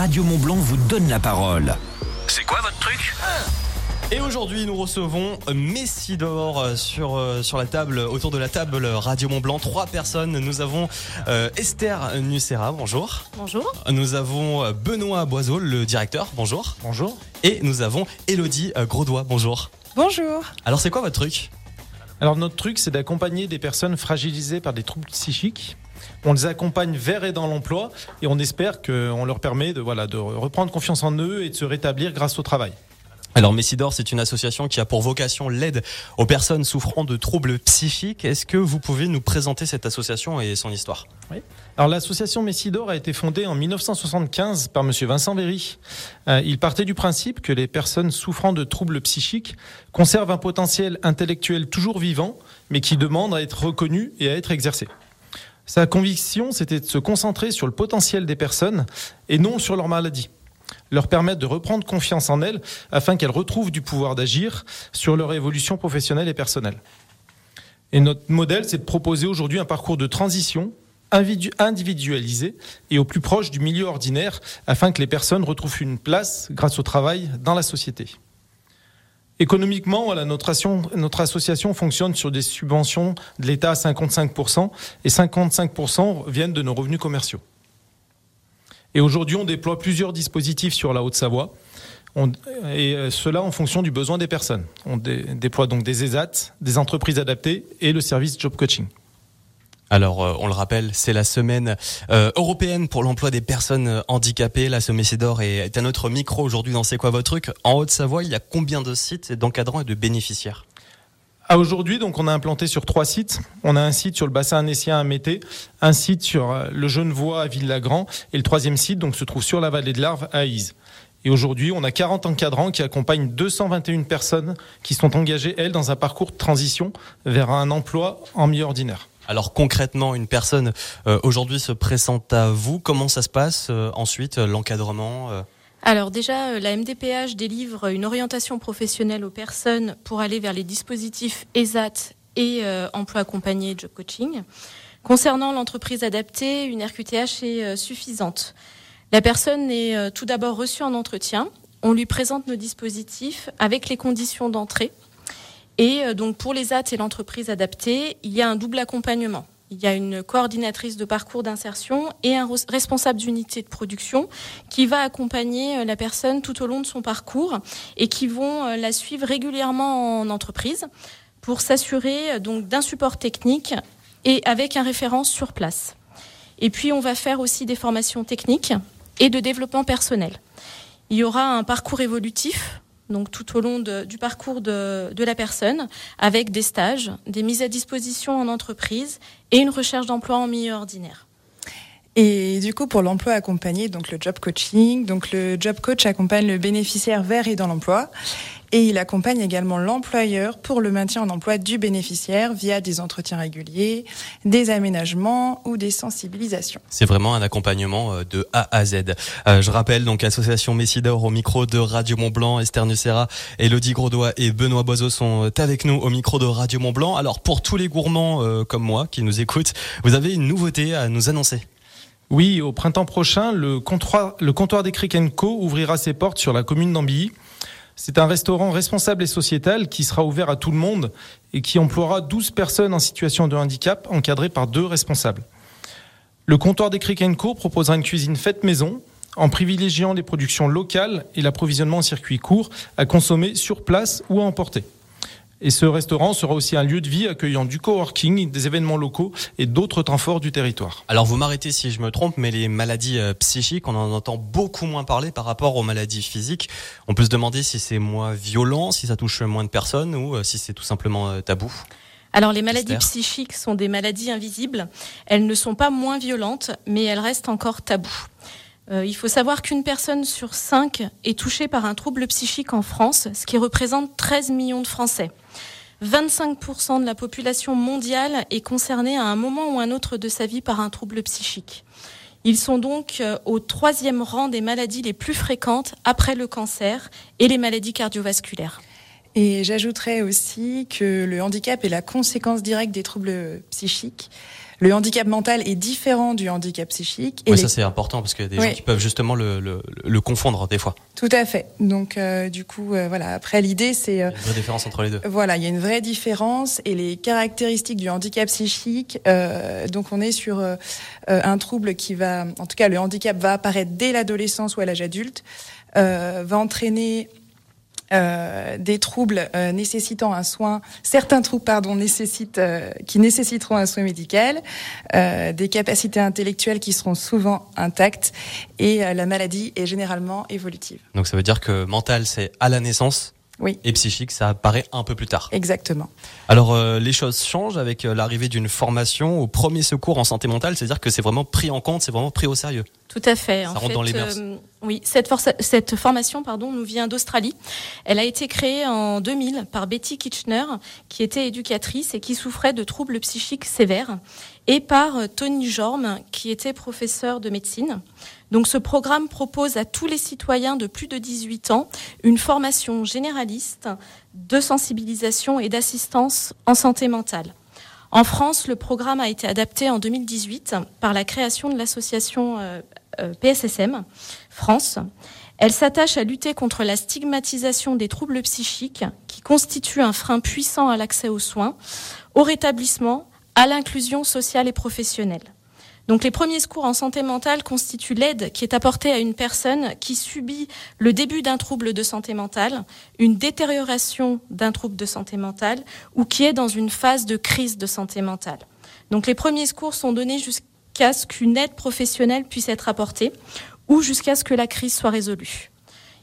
Radio Mont Blanc vous donne la parole. C'est quoi votre truc? Et aujourd'hui, nous recevons Messidor sur, euh, sur la table, autour de la table Radio Mont Blanc. Trois personnes. Nous avons euh, Esther Nucera, bonjour. Bonjour. Nous avons euh, Benoît Boiseau, le directeur, bonjour. Bonjour. Et nous avons Elodie euh, Graudois, bonjour. Bonjour. Alors, c'est quoi votre truc? Alors notre truc, c'est d'accompagner des personnes fragilisées par des troubles psychiques. On les accompagne vers et dans l'emploi et on espère qu'on leur permet de, voilà, de reprendre confiance en eux et de se rétablir grâce au travail. Alors, Messidor, c'est une association qui a pour vocation l'aide aux personnes souffrant de troubles psychiques. Est-ce que vous pouvez nous présenter cette association et son histoire? Alors l'association Messidor a été fondée en 1975 par Monsieur Vincent Véry. Euh, il partait du principe que les personnes souffrant de troubles psychiques conservent un potentiel intellectuel toujours vivant, mais qui demande à être reconnu et à être exercé. Sa conviction, c'était de se concentrer sur le potentiel des personnes et non sur leur maladie. Leur permettre de reprendre confiance en elles afin qu'elles retrouvent du pouvoir d'agir sur leur évolution professionnelle et personnelle. Et notre modèle, c'est de proposer aujourd'hui un parcours de transition individualisé et au plus proche du milieu ordinaire afin que les personnes retrouvent une place grâce au travail dans la société. Économiquement, notre, asso- notre association fonctionne sur des subventions de l'État à 55% et 55% viennent de nos revenus commerciaux. Et aujourd'hui, on déploie plusieurs dispositifs sur la Haute-Savoie. Et euh, cela en fonction du besoin des personnes. On dé- déploie donc des ESAT, des entreprises adaptées et le service job coaching. Alors, euh, on le rappelle, c'est la semaine euh, européenne pour l'emploi des personnes euh, handicapées. La Messidor est, est à notre micro aujourd'hui dans C'est quoi votre truc? En Haute-Savoie, il y a combien de sites d'encadrants et de bénéficiaires? Aujourd'hui, donc, on a implanté sur trois sites. On a un site sur le bassin annécien à Mété, un site sur le Genevois à Villagrand et le troisième site donc se trouve sur la vallée de l'Arve à Ise. Et aujourd'hui, on a 40 encadrants qui accompagnent 221 personnes qui sont engagées, elles, dans un parcours de transition vers un emploi en milieu ordinaire. Alors concrètement, une personne euh, aujourd'hui se présente à vous. Comment ça se passe euh, ensuite, euh, l'encadrement Alors déjà, la MDPH délivre une orientation professionnelle aux personnes pour aller vers les dispositifs ESAT et emploi accompagné job coaching. Concernant l'entreprise adaptée, une RQTH est suffisante. La personne est tout d'abord reçue en entretien. On lui présente nos dispositifs avec les conditions d'entrée. Et euh, donc pour les AT et l'entreprise adaptée, il y a un double accompagnement. Il y a une coordinatrice de parcours d'insertion et un res- responsable d'unité de production qui va accompagner euh, la personne tout au long de son parcours et qui vont euh, la suivre régulièrement en entreprise pour s'assurer donc d'un support technique et avec un référent sur place. Et puis on va faire aussi des formations techniques et de développement personnel. Il y aura un parcours évolutif donc tout au long du parcours de, de la personne, avec des stages, des mises à disposition en entreprise et une recherche d'emploi en milieu ordinaire. Et du coup, pour l'emploi accompagné, donc le job coaching, donc le job coach accompagne le bénéficiaire vers et dans l'emploi. Et il accompagne également l'employeur pour le maintien en emploi du bénéficiaire via des entretiens réguliers, des aménagements ou des sensibilisations. C'est vraiment un accompagnement euh, de A à Z. Euh, je rappelle donc association Messidor au micro de Radio Mont Blanc, Esther Nucera, Elodie Graudois et Benoît Boiseau sont euh, avec nous au micro de Radio Mont Blanc. Alors pour tous les gourmands comme moi qui nous écoutent, vous avez une nouveauté à nous annoncer. Oui, au printemps prochain, le comptoir, des Crick ouvrira ses portes sur la commune d'Ambilly. C'est un restaurant responsable et sociétal qui sera ouvert à tout le monde et qui emploiera 12 personnes en situation de handicap encadrées par deux responsables. Le comptoir des Crick Co proposera une cuisine faite maison en privilégiant les productions locales et l'approvisionnement en circuit court à consommer sur place ou à emporter. Et ce restaurant sera aussi un lieu de vie accueillant du coworking, des événements locaux et d'autres temps forts du territoire. Alors vous m'arrêtez si je me trompe, mais les maladies euh, psychiques, on en entend beaucoup moins parler par rapport aux maladies physiques. On peut se demander si c'est moins violent, si ça touche moins de personnes ou euh, si c'est tout simplement euh, tabou. Alors les maladies Esther psychiques sont des maladies invisibles. Elles ne sont pas moins violentes, mais elles restent encore taboues. Euh, il faut savoir qu'une personne sur cinq est touchée par un trouble psychique en France, ce qui représente 13 millions de Français. 25% de la population mondiale est concernée à un moment ou un autre de sa vie par un trouble psychique. Ils sont donc euh, au troisième rang des maladies les plus fréquentes après le cancer et les maladies cardiovasculaires. Et j'ajouterais aussi que le handicap est la conséquence directe des troubles psychiques. le handicap mental est différent du handicap psychique. Et ça c'est important parce qu'il y a des gens qui peuvent justement le, le, le, confondre des fois. Tout à fait. Donc du coup, voilà. Après, l'idée c'est. Il y a une vraie différence entre les deux. Voilà, il y a une vraie différence et les caractéristiques du handicap psychique. donc on est sur un trouble qui va, en tout cas, le handicap va apparaître dès l'adolescence ou à l'âge adulte, va entraîner euh, des troubles euh, nécessitant un soin, certains troubles pardon nécessitent, euh, qui nécessiteront un soin médical, des capacités intellectuelles qui seront souvent intactes et la maladie est généralement évolutive. Donc ça veut dire que mental c'est à la naissance. Oui. Et psychique, ça apparaît un peu plus tard. Exactement. Alors les choses changent avec l'arrivée d'une formation au premier secours en santé mentale, c'est-à-dire que c'est vraiment pris en compte, c'est vraiment pris au sérieux. Tout à fait. Ça en rentre dans les mœurs. Oui, cette, cette formation pardon, nous vient d'Australie. Elle a été créée en 2000 par Betty Kitchener, qui était éducatrice et qui souffrait de troubles psychiques sévères, et par euh, Tony Jorm, qui était professeur de médecine. Donc ce programme propose à tous les citoyens de plus de 18 ans une formation généraliste de sensibilisation et d'assistance en santé mentale. En France, le programme a été adapté en 2018 par la création de l'association euh, euh, PSSM France. Elle s'attache à lutter contre la stigmatisation des troubles psychiques qui constituent un frein puissant à l'accès aux soins, au rétablissement, à l'inclusion sociale et professionnelle. Les premiers secours en santé mentale constituent l'aide qui est apportée à une personne qui subit le début d'un trouble de santé mentale, une détérioration d'un trouble de santé mentale ou qui est dans une phase de crise de santé mentale. Donc les premiers secours sont donnés jusqu'à jusqu'à ce qu'une aide professionnelle puisse être apportée ou jusqu'à ce que la crise soit résolue.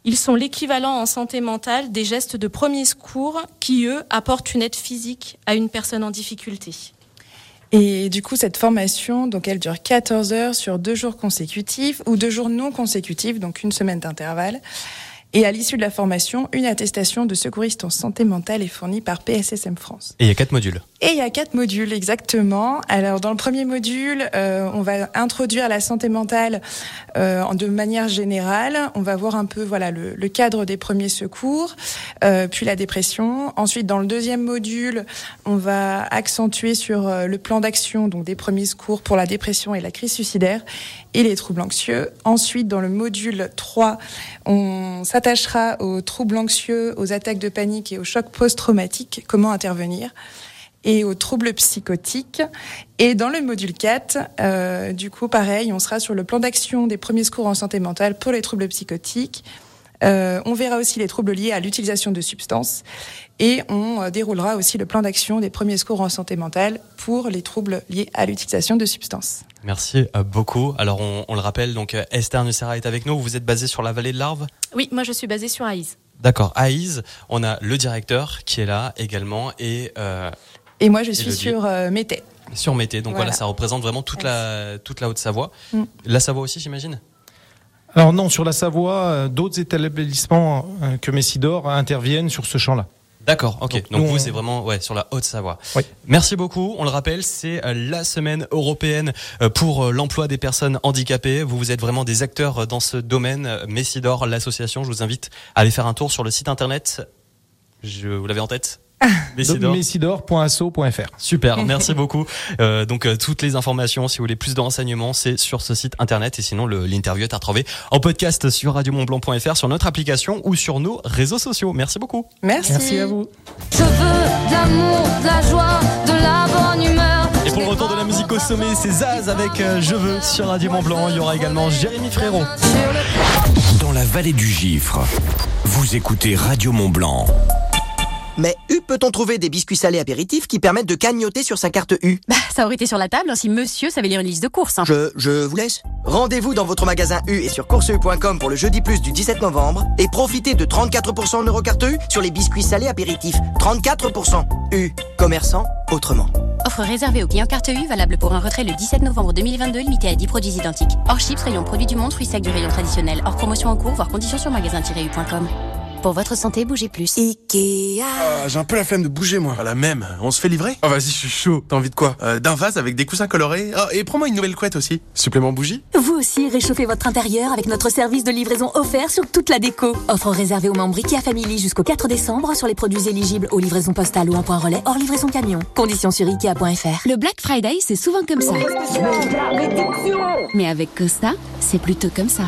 Ils sont l'équivalent en santé mentale des gestes de premier secours qui, eux, apportent une aide physique à une personne en difficulté. Et du coup, cette formation, donc, elle dure 14 heures sur deux jours consécutifs ou deux jours non consécutifs, donc une semaine d'intervalle. Et à l'issue de la formation, une attestation de secouriste en santé mentale est fournie par PSSM France. Et il y a quatre modules. Et il y a quatre modules exactement. Alors dans le premier module, euh, on va introduire la santé mentale euh, de manière générale. On va voir un peu voilà le, le cadre des premiers secours, euh, puis la dépression. Ensuite dans le deuxième module, on va accentuer sur euh, le plan d'action donc des premiers secours pour la dépression et la crise suicidaire et les troubles anxieux. Ensuite dans le module 3, on s'attachera aux troubles anxieux, aux attaques de panique et aux chocs post-traumatiques. Comment intervenir et aux troubles psychotiques. Et dans le module 4, euh, du coup, pareil, on sera sur le plan d'action des premiers secours en santé mentale pour les troubles psychotiques. Euh, on verra aussi les troubles liés à l'utilisation de substances et on euh, déroulera aussi le plan d'action des premiers secours en santé mentale pour les troubles liés à l'utilisation de substances. Merci euh, beaucoup. Alors on, on le rappelle, donc Esther Nussera est avec nous. Vous êtes basée sur la vallée de l'Arve? Oui, moi je suis basée sur Aïs. D'accord, Aïs. On a le directeur qui est là également et euh, et moi, je suis sur euh, Mété. Sur Mété, donc voilà. ça représente vraiment toute la, toute la Haute-Savoie. Mm. La Savoie aussi, j'imagine? Alors non, sur la Savoie, euh, d'autres établissements euh, que Messidor interviennent sur ce champ-là. D'accord, ok. Donc, vous, c'est vraiment ouais, sur la Haute-Savoie. Oui. Merci beaucoup. On le rappelle, c'est la semaine européenne pour l'emploi des personnes handicapées. Vous, vous êtes vraiment des acteurs dans ce domaine. Messidor, l'association, je vous invite à aller faire un tour sur le site internet. Je, vous l'avez en tête? Messidor.asso.fr. Super, merci beaucoup. Euh, donc euh, toutes les informations, si vous voulez plus de renseignements, c'est sur ce site internet et sinon l'interview est à retrouver en podcast sur radiomontblanc.fr, sur notre application ou sur nos réseaux sociaux. Merci beaucoup. Merci. Merci à vous. Je veux de l'amour, de la joie, de la bonne humeur. Et pour le retour de la musique au sommet, c'est Zaz avec euh, Je veux sur Radio Mont Blanc. Il y aura également Jérémy Frérot. Dans la vallée du Gifre, vous écoutez Radio Mont Blanc. Mais U peut-on trouver des biscuits salés apéritifs qui permettent de cagnoter sur sa carte U? Bah, ça aurait été sur la table si monsieur savait lire une liste de courses. Hein. Je, je vous laisse. Rendez-vous dans votre magasin U et sur courseu.com pour le jeudi plus du 17 novembre et profitez de 34% en eurocarte U sur les biscuits salés apéritifs. 34% U. Commerçant autrement. Offre réservée aux clients carte U, valable pour un retrait le 17 novembre 2022, limité à 10 produits identiques. Hors chips, rayon produits du monde, fruits secs du rayon traditionnel. Hors promotion en cours, voire conditions sur magasin-u.com. Pour votre santé, bougez plus. Ikea. Ah, j'ai un peu la flemme de bouger, moi. Ah, la même. On se fait livrer? Oh, vas-y, je suis chaud. T'as envie de quoi? Euh, D'un vase avec des coussins colorés. Oh, et prends-moi une nouvelle couette aussi. Supplément bougie? Vous aussi, réchauffez votre intérieur avec notre service de livraison offert sur toute la déco. Offre réservée aux membres IKEA Family jusqu'au 4 décembre sur les produits éligibles aux livraisons postales ou en point relais hors livraison camion. Conditions sur Ikea.fr. Le Black Friday, c'est souvent comme ça. Mais avec Costa, c'est plutôt comme ça.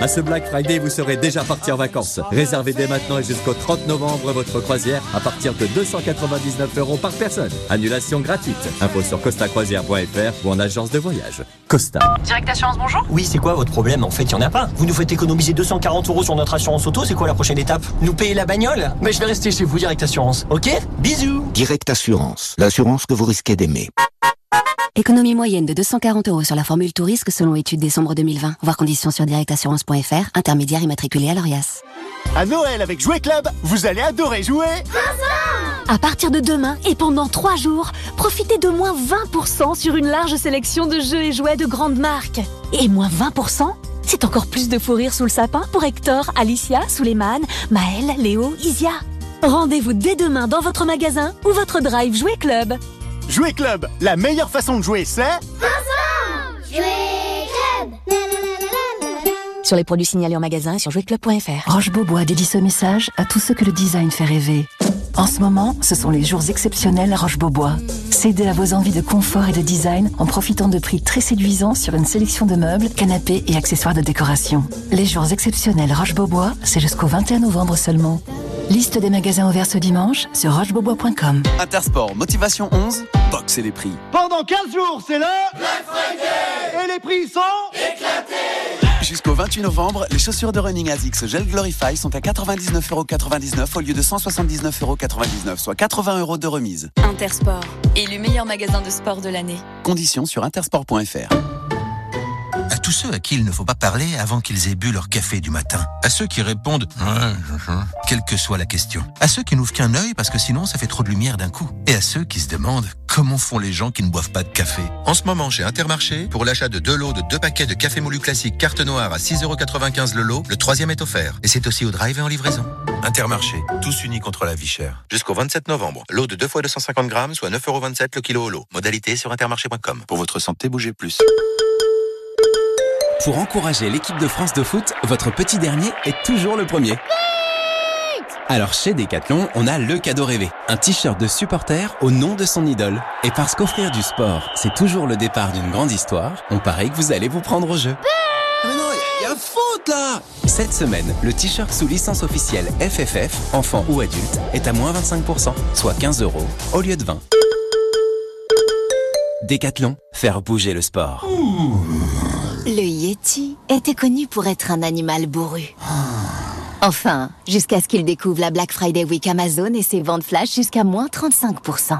À ce Black Friday, vous serez déjà parti en vacances. Réservez dès maintenant et jusqu'au 30 novembre votre croisière à partir de 299 euros par personne. Annulation gratuite. Info sur costacroisière.fr ou en agence de voyage. Costa. Direct Assurance, bonjour Oui, c'est quoi votre problème? En fait, il n'y en a pas. Vous nous faites économiser 240 euros sur notre assurance auto, c'est quoi la prochaine étape? Nous payer la bagnole? Mais je vais rester chez vous, Direct Assurance. Ok? Bisous Direct Assurance, l'assurance que vous risquez d'aimer. Économie moyenne de 240 euros sur la formule tout risque selon étude décembre 2020. Voir conditions sur directassurance.fr, intermédiaire immatriculé à l'ORIAS. À Noël avec Jouet Club, vous allez adorer jouer À partir de demain et pendant 3 jours, profitez de moins 20% sur une large sélection de jeux et jouets de grandes marques. Et moins 20% c'est encore plus de fou rire sous le sapin pour Hector, Alicia, Suleiman, Maël, Léo, Isia. Rendez-vous dès demain dans votre magasin ou votre drive Jouet Club. Jouet Club, la meilleure façon de jouer, c'est... Jouet Club Sur les produits signalés en magasin et sur jouetclub.fr. Roche Beaubois dédie ce message à tous ceux que le design fait rêver. En ce moment, ce sont les jours exceptionnels à Roche Beaubois. Cédez à vos envies de confort et de design en profitant de prix très séduisants sur une sélection de meubles, canapés et accessoires de décoration. Les jours exceptionnels Roche Beaubois, c'est jusqu'au 21 novembre seulement. Liste des magasins ouverts ce dimanche sur rochebeaubois.com. Intersport, motivation 11, boxer les prix. Pendant 15 jours, c'est le Black Friday Et les prix sont éclatés Jusqu'au 28 novembre, les chaussures de running ASICS Gel Glorify sont à 99,99€ au lieu de 179,99€, soit 80 euros de remise. Intersport, élu meilleur magasin de sport de l'année. Conditions sur intersport.fr. Tous ceux à qui il ne faut pas parler avant qu'ils aient bu leur café du matin. À ceux qui répondent quelle que soit la question. À ceux qui n'ouvrent qu'un œil parce que sinon ça fait trop de lumière d'un coup. Et à ceux qui se demandent comment font les gens qui ne boivent pas de café? En ce moment, chez Intermarché, pour l'achat de deux lots de deux paquets de café moulu classique carte noire à 6,95€ le lot, le troisième est offert. Et c'est aussi au drive et en livraison. Intermarché, tous unis contre la vie chère. Jusqu'au 27 novembre, lot de 2 fois 250 grammes, soit 9,27€ le kilo au lot. Modalité sur intermarché.com. Pour votre santé, bougez plus. Pour encourager l'équipe de France de foot, votre petit dernier est toujours le premier. Alors chez Decathlon, on a le cadeau rêvé. Un t-shirt de supporter au nom de son idole. Et parce qu'offrir du sport, c'est toujours le départ d'une grande histoire, on parie que vous allez vous prendre au jeu. Mais non, il y a faute là Cette semaine, le t-shirt sous licence officielle FFF, enfant ou adulte, est à moins 25%, soit 15 euros, au lieu de 20. Décathlon, faire bouger le sport. Était connu pour être un animal bourru. Enfin, jusqu'à ce qu'il découvre la Black Friday Week Amazon et ses ventes flash jusqu'à moins 35%.